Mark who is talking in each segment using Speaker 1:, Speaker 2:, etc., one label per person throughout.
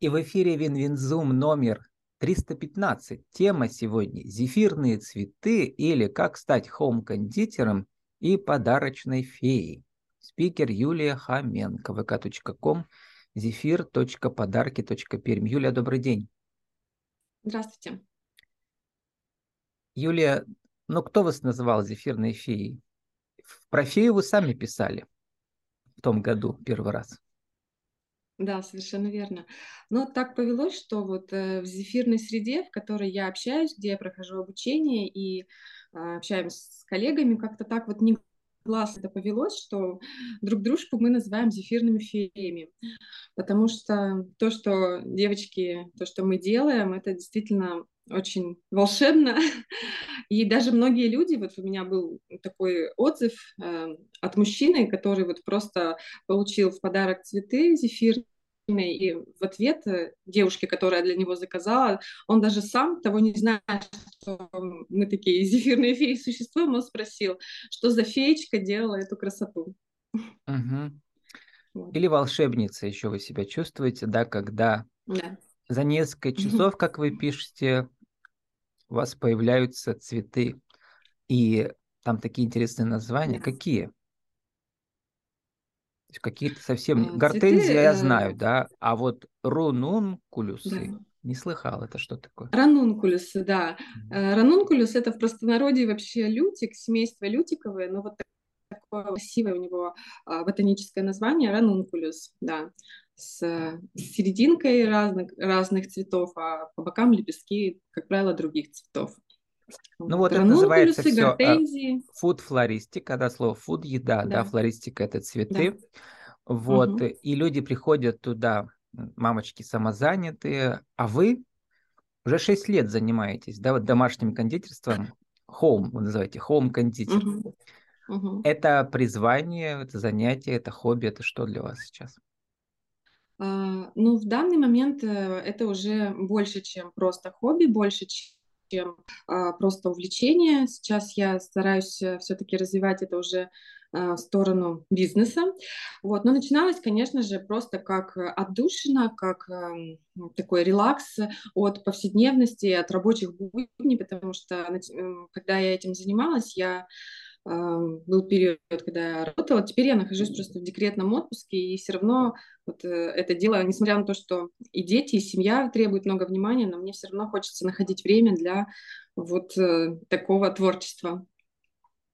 Speaker 1: И в эфире WinWin Zoom номер 315. Тема сегодня – зефирные цветы или как стать home-кондитером и подарочной феей. Спикер Юлия Хоменко, vk.com, зефир.подарки.перм. Юлия, добрый день.
Speaker 2: Здравствуйте.
Speaker 1: Юлия, ну кто вас называл зефирной феей? Про фею вы сами писали в том году первый раз.
Speaker 2: Да, совершенно верно. Но так повелось, что вот э, в зефирной среде, в которой я общаюсь, где я прохожу обучение и э, общаемся с коллегами, как-то так вот не глаз это повелось, что друг дружку мы называем зефирными феями. Потому что то, что девочки, то, что мы делаем, это действительно очень волшебно. И даже многие люди, вот у меня был такой отзыв э, от мужчины, который вот просто получил в подарок цветы зефирные, и в ответ э, девушке, которая для него заказала, он даже сам, того не зная, что мы такие зефирные феи существуем, он спросил, что за феечка делала эту красоту.
Speaker 1: Угу. Вот. Или волшебница еще вы себя чувствуете, да, когда да. за несколько часов, как вы пишете, у вас появляются цветы. И там такие интересные названия. Да. Какие? Какие-то совсем... А, Гортензия цветы, я э, знаю, да, а вот рунункулюсы да. не слыхал. Это что такое?
Speaker 2: Ранункулюсы, да. Mm-hmm. Ранункулюс – это в простонародье вообще лютик, семейство лютиковое, но вот такое красивое у него а, ботаническое название – ранункулюс, да с серединкой разных, разных цветов, а по бокам лепестки, как правило, других цветов.
Speaker 1: Ну вот это называется все фуд флористика, да, слово фуд еда, да, да флористика это цветы. Да. Вот, угу. и люди приходят туда, мамочки самозанятые, а вы уже 6 лет занимаетесь, да, вот домашним кондитерством, home, вы называете, home кондитер. Угу. Угу. Это призвание, это занятие, это хобби, это что для вас сейчас?
Speaker 2: А, ну, в данный момент э, это уже больше, чем просто хобби, больше, чем а, просто увлечение. Сейчас я стараюсь э, все-таки развивать это уже а, в сторону бизнеса. Вот. Но начиналось, конечно же, просто как отдушина, как эм, такой релакс от повседневности, от рабочих будней, потому что когда я этим занималась, я был период, когда я работала, теперь я нахожусь просто в декретном отпуске, и все равно вот э, это дело, несмотря на то, что и дети, и семья требуют много внимания, но мне все равно хочется находить время для вот э, такого творчества.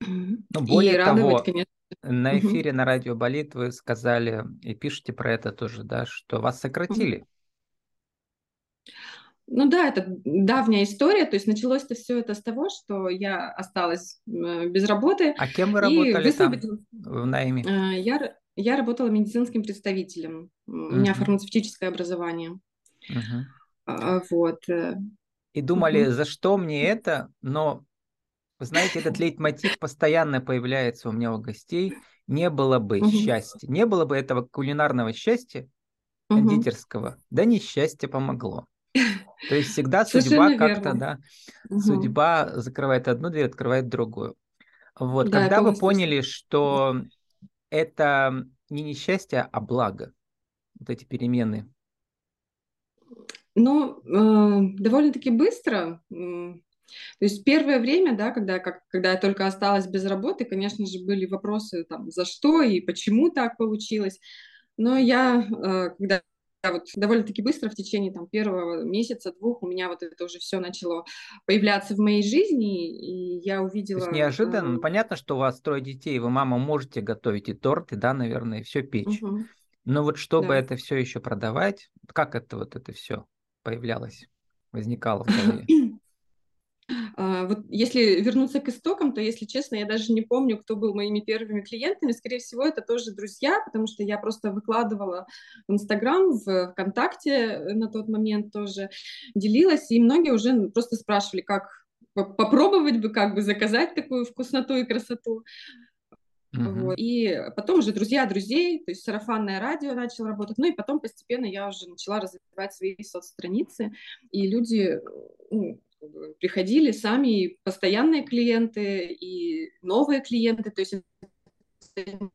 Speaker 1: Ну, более и радовать, того, конечно. на эфире на радио Болит вы сказали и пишете про это тоже, да, что вас сократили.
Speaker 2: Ну да, это давняя история. То есть началось это все это с того, что я осталась э, без работы.
Speaker 1: А кем вы работали там в найме?
Speaker 2: Э, я, я работала медицинским представителем. У uh-huh. меня фармацевтическое образование. Uh-huh. Вот. Э.
Speaker 1: И думали, uh-huh. за что мне это? Но, вы знаете, этот лейтмотив постоянно появляется у меня у гостей. Не было бы uh-huh. счастья, не было бы этого кулинарного счастья, кондитерского, да несчастье помогло. То есть всегда судьба как-то, да, угу. судьба закрывает одну дверь, открывает другую. Вот, да, когда вы поняли, что это не несчастье, а благо, вот эти перемены?
Speaker 2: Ну, э, довольно-таки быстро. То есть первое время, да, когда, как, когда я только осталась без работы, конечно же, были вопросы там, за что и почему так получилось. Но я, э, когда вот довольно-таки быстро, в течение там, первого месяца, двух, у меня вот это уже все начало появляться в моей жизни, и я увидела... То
Speaker 1: есть неожиданно, ну, понятно, что у вас трое детей, вы, мама, можете готовить и торты, да, наверное, и все печь. Угу. Но вот чтобы да. это все еще продавать, как это вот это все появлялось, возникало в голове?
Speaker 2: А, вот если вернуться к истокам, то, если честно, я даже не помню, кто был моими первыми клиентами. Скорее всего, это тоже друзья, потому что я просто выкладывала в Инстаграм, в ВКонтакте на тот момент тоже делилась, и многие уже просто спрашивали, как попробовать бы, как бы заказать такую вкусноту и красоту. Uh-huh. Вот. И потом уже друзья друзей, то есть сарафанное радио начало работать. Ну и потом постепенно я уже начала развивать свои соцстраницы, и люди ну, приходили сами и постоянные клиенты, и новые клиенты, то есть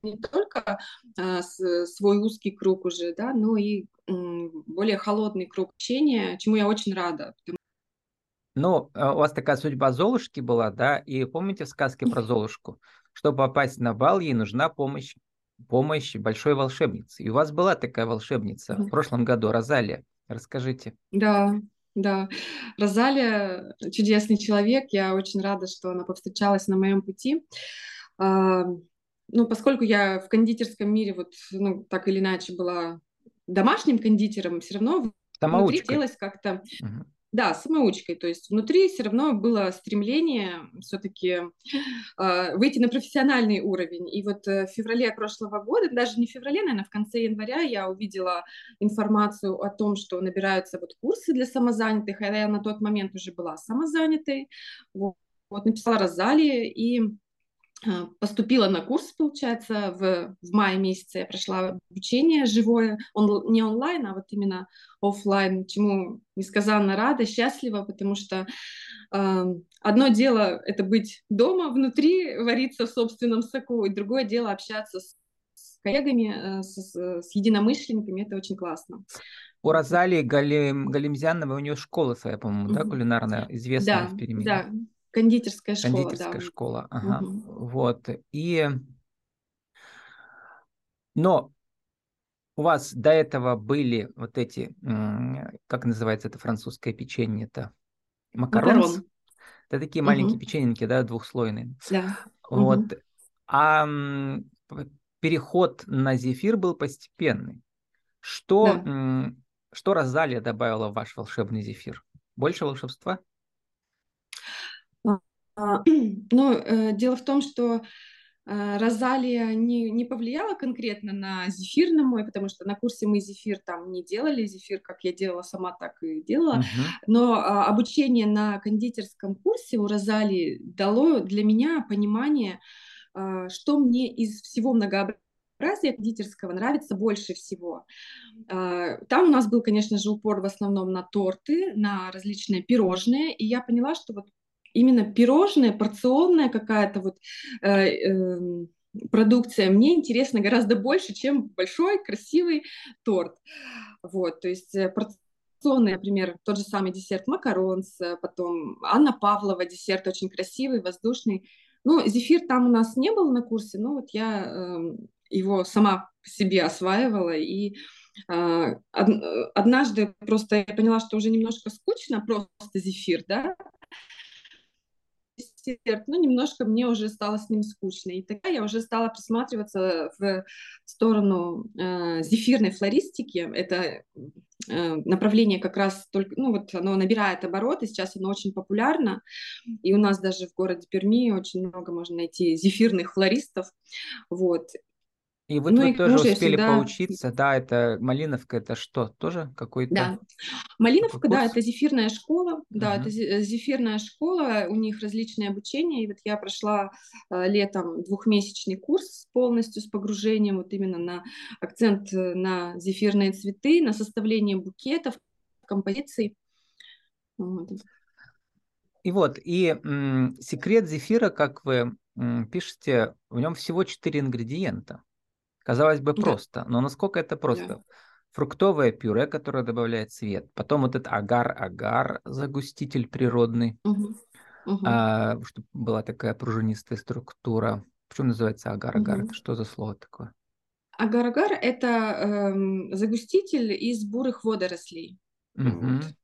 Speaker 2: не только а, с, свой узкий круг уже, да, но и м, более холодный круг общения, чему я очень рада.
Speaker 1: Ну, а у вас такая судьба Золушки была, да? И помните в сказке про Золушку? Чтобы попасть на бал, ей нужна помощь, помощь большой волшебницы. И у вас была такая волшебница в прошлом году, Розалия. Расскажите.
Speaker 2: Да, да. Розалия чудесный человек. Я очень рада, что она повстречалась на моем пути. А, ну, поскольку я в кондитерском мире вот, ну, так или иначе была домашним кондитером, все равно внутри хотелось как-то... Угу. Да, самоучкой. То есть внутри все равно было стремление все-таки э, а, выйти на профессиональный уровень. И вот э, в феврале прошлого года, даже не в феврале, наверное, в конце января я увидела информацию о том, что набираются вот курсы для самозанятых, а я на тот момент уже была самозанятой. Вот, вот написала Розалии и поступила на курс, получается, в, в мае месяце я прошла обучение живое, он, не онлайн, а вот именно офлайн, чему несказанно рада, счастлива, потому что э, одно дело это быть дома, внутри, вариться в собственном соку, и другое дело общаться с, с коллегами, э, с, с единомышленниками, это очень классно.
Speaker 1: У Розалии Галим, Галимзяновой у нее школа своя, по-моему, да, кулинарная, известная
Speaker 2: да,
Speaker 1: в Перми?
Speaker 2: Да, Кондитерская школа,
Speaker 1: Кондитерская да. школа, ага. Угу. Вот. И... Но у вас до этого были вот эти, как называется это французское печенье-то? Макаронс? Макарон. Это такие маленькие угу. печеньки, да, двухслойные.
Speaker 2: Да.
Speaker 1: Вот. Угу. А переход на зефир был постепенный. Что, да. что Розалия добавила в ваш волшебный зефир? Больше волшебства?
Speaker 2: А, ну, э, дело в том, что э, Розалия не, не повлияла конкретно на зефир на мой, потому что на курсе мы зефир там не делали, зефир, как я делала сама, так и делала. Uh-huh. Но а, обучение на кондитерском курсе у Розалии дало для меня понимание, а, что мне из всего многообразия кондитерского нравится больше всего. Там у нас был, конечно же, упор в основном на торты, на различные пирожные, и я поняла, что вот именно пирожное, порционная какая-то вот э, э, продукция мне интересна гораздо больше, чем большой красивый торт. Вот, то есть э, порционный, например, тот же самый десерт макаронс, э, потом Анна Павлова десерт очень красивый, воздушный. Ну, зефир там у нас не был на курсе, но вот я э, его сама себе осваивала и э, однажды просто я поняла, что уже немножко скучно просто зефир, да, десерт, но немножко мне уже стало с ним скучно. И тогда я уже стала присматриваться в сторону э, зефирной флористики. Это э, направление как раз только, ну вот оно набирает обороты, сейчас оно очень популярно. И у нас даже в городе Перми очень много можно найти зефирных флористов. Вот.
Speaker 1: И вот ну, вы и тоже успели всегда... поучиться, да, это Малиновка, это что, тоже какой-то?
Speaker 2: Да, Малиновка, да, это зефирная школа, да, uh-huh. это зефирная школа, у них различные обучения, и вот я прошла э, летом двухмесячный курс полностью с погружением вот именно на акцент э, на зефирные цветы, на составление букетов, композиций.
Speaker 1: Вот. И вот, и м, секрет зефира, как вы м, пишете, в нем всего четыре ингредиента. Казалось бы, просто, но насколько это просто? Да. Фруктовое пюре, которое добавляет цвет. Потом вот этот агар-агар, загуститель природный, угу. Угу. А, чтобы была такая пружинистая структура. Почему называется агар-агар? Угу. Это что за слово такое?
Speaker 2: Агар-агар – это эм, загуститель из бурых водорослей. Угу. Вот.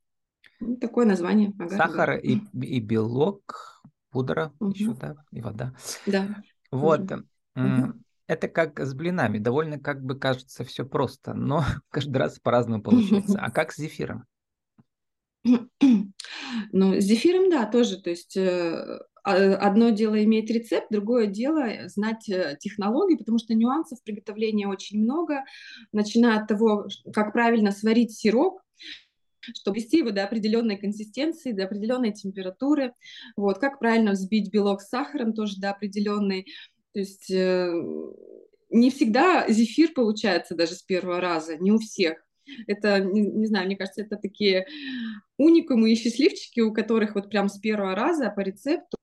Speaker 2: Ну, такое название.
Speaker 1: Агар-агар. Сахар и, и белок, пудра угу. еще, да, и вода.
Speaker 2: Да.
Speaker 1: Вот. Угу. Это как с блинами. Довольно, как бы кажется, все просто, но каждый раз по-разному получается. А как с зефиром?
Speaker 2: Ну, с зефиром, да, тоже. То есть э, а, одно дело иметь рецепт, другое дело знать э, технологии, потому что нюансов приготовления очень много, начиная от того, как правильно сварить сироп, чтобы вести его до определенной консистенции, до определенной температуры, вот, как правильно взбить белок с сахаром тоже до определенной то есть э, не всегда зефир получается даже с первого раза, не у всех. Это, не, не знаю, мне кажется, это такие уникумы и счастливчики, у которых вот прям с первого раза по рецепту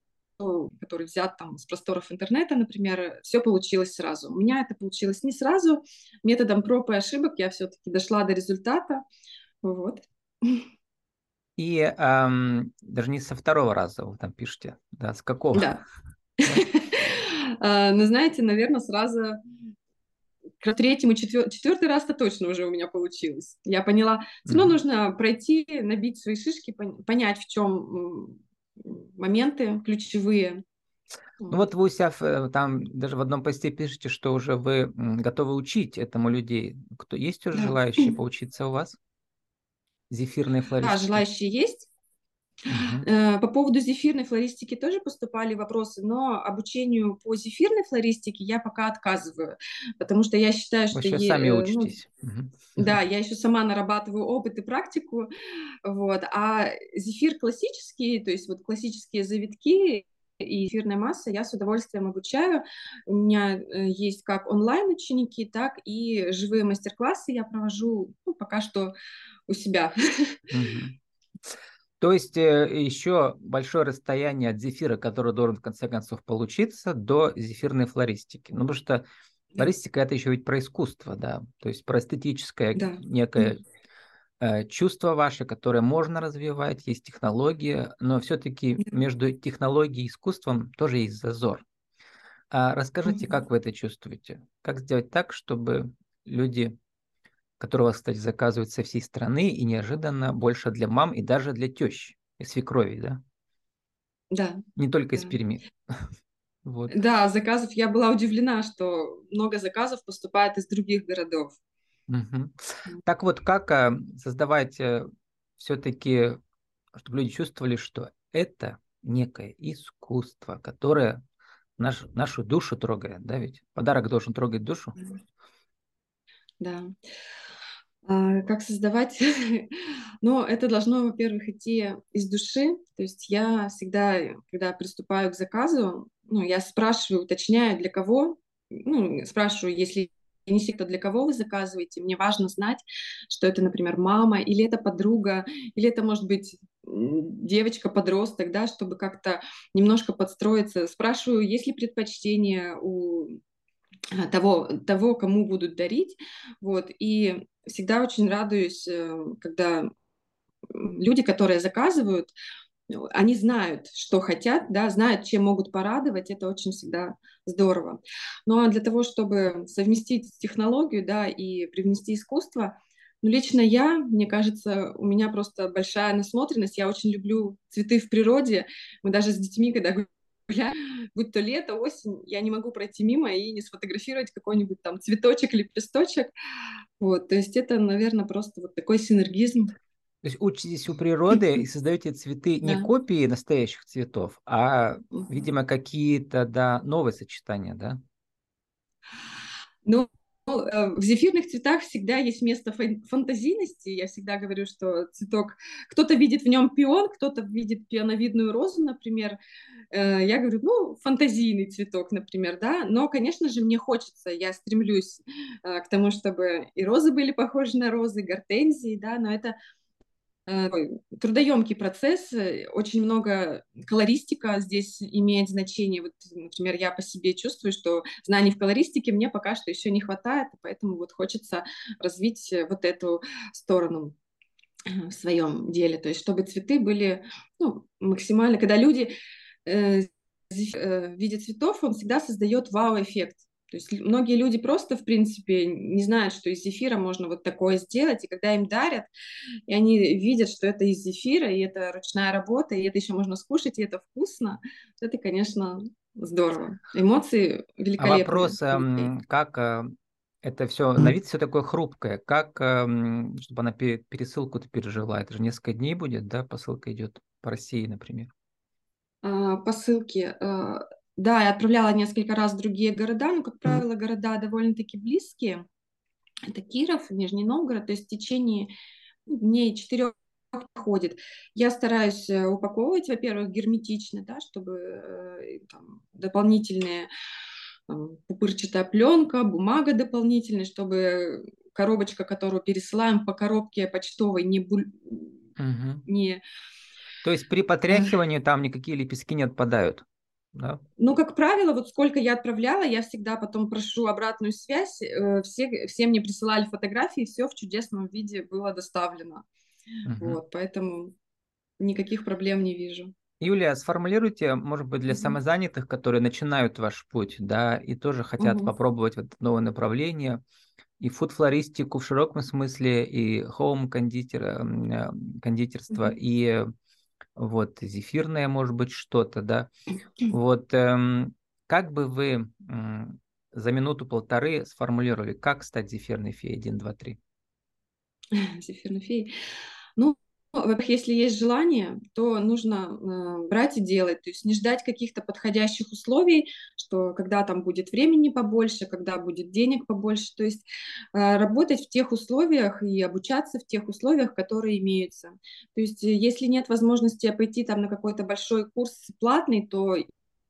Speaker 2: который взят там с просторов интернета, например, все получилось сразу. У меня это получилось не сразу, методом проб и ошибок я все-таки дошла до результата, Вот.
Speaker 1: И эм, даже не со второго раза вы там пишете, да, с какого?
Speaker 2: Да. А, ну, знаете, наверное, сразу к третьему, четвертый раз-то точно уже у меня получилось. Я поняла, все равно нужно пройти, набить свои шишки, понять, в чем моменты ключевые.
Speaker 1: Ну вот вы у себя э, там даже в одном посте пишете, что уже вы готовы учить этому людей. Кто есть уже да. желающие поучиться у вас? Зефирные флористики?
Speaker 2: Да, желающие есть. Угу. По поводу зефирной флористики тоже поступали вопросы, но обучению по зефирной флористике я пока отказываю, потому что я считаю, что...
Speaker 1: Вы еще сами
Speaker 2: ну,
Speaker 1: учитесь.
Speaker 2: угу. Да, я еще сама нарабатываю опыт и практику, вот, а зефир классический, то есть вот классические завитки и эфирная масса я с удовольствием обучаю. У меня э, есть как онлайн-ученики, так и живые мастер-классы я провожу ну, пока что у себя.
Speaker 1: То есть э, еще большое расстояние от зефира, который должен в конце концов получиться, до зефирной флористики. Ну, потому что флористика это еще ведь про искусство, да, то есть про эстетическое да. некое Э, чувство ваше, которое можно развивать, есть технология, но все-таки между технологией и искусством тоже есть зазор. А расскажите, как вы это чувствуете? Как сделать так, чтобы люди, которые вас, кстати, заказывают со всей страны и неожиданно больше для мам и даже для тещи и свекрови, да?
Speaker 2: Да.
Speaker 1: Не только
Speaker 2: да.
Speaker 1: из Перми.
Speaker 2: Вот. Да, заказов я была удивлена, что много заказов поступает из других городов.
Speaker 1: Угу. Так вот, как э, создавать э, все-таки, чтобы люди чувствовали, что это некое искусство, которое наш, нашу душу трогает, да, ведь подарок должен трогать душу.
Speaker 2: Да. А, как создавать? Но это должно, во-первых, идти из души. То есть я всегда, когда приступаю к заказу, ну, я спрашиваю, уточняю, для кого, ну, спрашиваю, если не секрет, для кого вы заказываете. Мне важно знать, что это, например, мама, или это подруга, или это, может быть, девочка-подросток, да, чтобы как-то немножко подстроиться. Спрашиваю, есть ли предпочтение у того, того, кому будут дарить. Вот. И всегда очень радуюсь, э, когда люди, которые заказывают, они знают, что хотят, да, знают, чем могут порадовать, это очень всегда здорово. Ну а для того, чтобы совместить технологию, да, и привнести искусство, ну, лично я, мне кажется, у меня просто большая насмотренность, я очень люблю цветы в природе, мы даже с детьми, когда гуляем, будь то лето, осень, я не могу пройти мимо и не сфотографировать какой-нибудь там цветочек, лепесточек, вот, то есть это, наверное, просто вот такой синергизм
Speaker 1: то есть учитесь у природы и создаете цветы не да. копии настоящих цветов, а, видимо, какие-то да, новые сочетания, да?
Speaker 2: Ну, э, в зефирных цветах всегда есть место фантазийности. Я всегда говорю, что цветок... Кто-то видит в нем пион, кто-то видит пионовидную розу, например. Э, я говорю, ну, фантазийный цветок, например, да. Но, конечно же, мне хочется, я стремлюсь э, к тому, чтобы и розы были похожи на розы, гортензии, да, но это трудоемкий процесс, э, очень много колористика здесь имеет значение. Вот, например, я по себе чувствую, что знаний в колористике мне пока что еще не хватает, поэтому вот хочется развить э, вот эту сторону в своем деле, то есть чтобы цветы были ну, максимально, когда люди э, видят цветов, он всегда создает вау-эффект. То есть многие люди просто, в принципе, не знают, что из зефира можно вот такое сделать, и когда им дарят, и они видят, что это из зефира, и это ручная работа, и это еще можно скушать, и это вкусно, это, конечно, здорово. Эмоции а великолепные.
Speaker 1: А вопрос, эм, как э, это все, на вид все такое хрупкое, как, эм, чтобы она пересылку-то пережила, это же несколько дней будет, да, посылка идет по России, например?
Speaker 2: А, посылки, э, да, я отправляла несколько раз в другие города, но, как правило, города довольно-таки близкие. Это Киров, Нижний Новгород, то есть в течение дней четырех ходит. Я стараюсь э, упаковывать, во-первых, герметично, да, чтобы э, там, дополнительные пупырчатая пленка, бумага дополнительная, чтобы коробочка, которую пересылаем по коробке почтовой, не, буль...
Speaker 1: угу.
Speaker 2: не...
Speaker 1: То есть при потряхивании там никакие лепестки не отпадают? Да?
Speaker 2: Ну, как правило, вот сколько я отправляла, я всегда потом прошу обратную связь. Э, все, все мне присылали фотографии, все в чудесном виде было доставлено. Угу. Вот, поэтому никаких проблем не вижу.
Speaker 1: Юлия, сформулируйте, может быть, для самозанятых, которые начинают ваш путь, да, и тоже хотят угу. попробовать вот новое направление, и фуд-флористику в широком смысле, и хоум-кондитер, э, кондитерство, угу. и вот зефирное, может быть, что-то, да. Вот эм, как бы вы эм, за минуту-полторы сформулировали, как стать зефирной феей 1, 2, 3?
Speaker 2: Зефирной феей? Ну, во-первых, если есть желание, то нужно э, брать и делать, то есть не ждать каких-то подходящих условий, что когда там будет времени побольше, когда будет денег побольше, то есть э, работать в тех условиях и обучаться в тех условиях, которые имеются. То есть э, если нет возможности пойти там на какой-то большой курс платный, то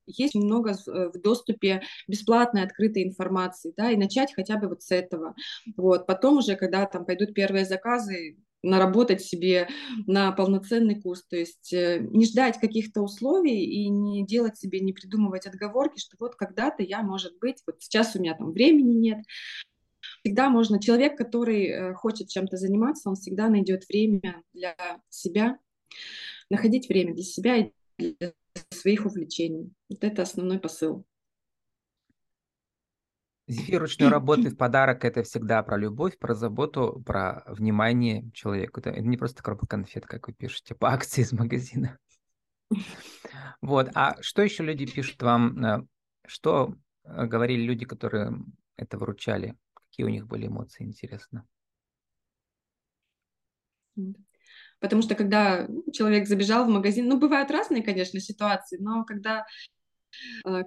Speaker 2: есть много э, в доступе бесплатной открытой информации, да, и начать хотя бы вот с этого. Вот. Потом уже, когда там пойдут первые заказы, наработать себе на полноценный курс, то есть э, не ждать каких-то условий и не делать себе, не придумывать отговорки, что вот когда-то я, может быть, вот сейчас у меня там времени нет. Всегда можно, человек, который э, хочет чем-то заниматься, он всегда найдет время для себя, находить время для себя и для своих увлечений. Вот это основной посыл.
Speaker 1: Зефир ручной работы в подарок – это всегда про любовь, про заботу, про внимание человеку. Это не просто коробка конфет, как вы пишете, по акции из магазина. Вот. А что еще люди пишут вам? Э, что э, говорили люди, которые это выручали? Какие у них были эмоции, интересно?
Speaker 2: Потому что когда человек забежал в магазин, ну, бывают разные, конечно, ситуации, но когда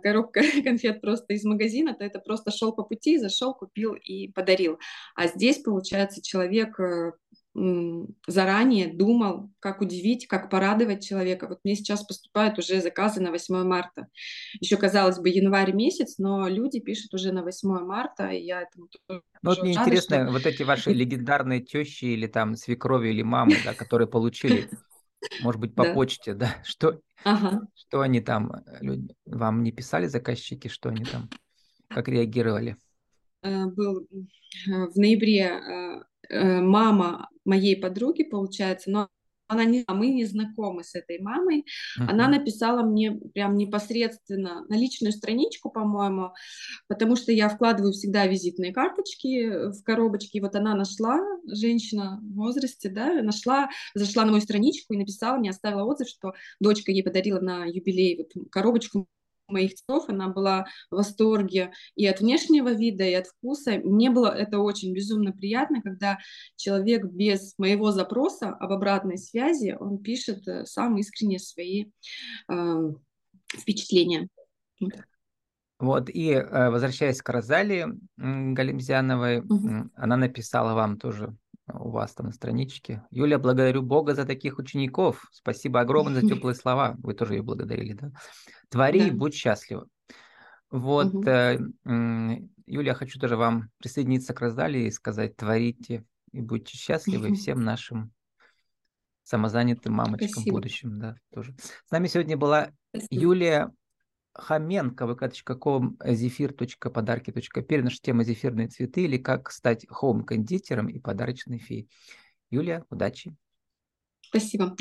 Speaker 2: коробка конфет просто из магазина, то это просто шел по пути, зашел, купил и подарил. А здесь, получается, человек э, заранее думал, как удивить, как порадовать человека. Вот мне сейчас поступают уже заказы на 8 марта. Еще, казалось бы, январь месяц, но люди пишут уже на 8 марта, и я этому тоже
Speaker 1: Ну вот мне рада, интересно, что... вот эти ваши легендарные тещи или там свекрови или мамы, да, которые получили может быть, по да. почте, да, что, ага. что они там, э, люди, вам не писали заказчики, что они там, как реагировали?
Speaker 2: Э, был э, в ноябре мама моей подруги, получается, но она не, а мы не знакомы с этой мамой. Uh-huh. Она написала мне прям непосредственно на личную страничку, по-моему, потому что я вкладываю всегда визитные карточки в коробочки. И вот она нашла, женщина в возрасте, да, нашла, зашла на мою страничку и написала мне, оставила отзыв, что дочка ей подарила на юбилей вот коробочку моих цветов, она была в восторге и от внешнего вида, и от вкуса. Мне было это очень безумно приятно, когда человек без моего запроса об обратной связи, он пишет э, самые искренние свои э, впечатления.
Speaker 1: Вот, и э, возвращаясь к Розали Галимзяновой, угу. она написала вам тоже у вас там на страничке. Юля, благодарю Бога за таких учеников. Спасибо огромное за теплые слова. Вы тоже ее благодарили, да? Твори и будь счастлива. Вот, э, Юля, я хочу тоже вам присоединиться к раздали и сказать, творите и будьте счастливы всем нашим самозанятым мамочкам Спасибо. будущим, да, тоже. С нами сегодня была. Юлия Хоменко, vk.com, zefir.подарки.пер, наша тема зефирные цветы или как стать хоум-кондитером и подарочной феей. Юлия, удачи.
Speaker 2: Спасибо.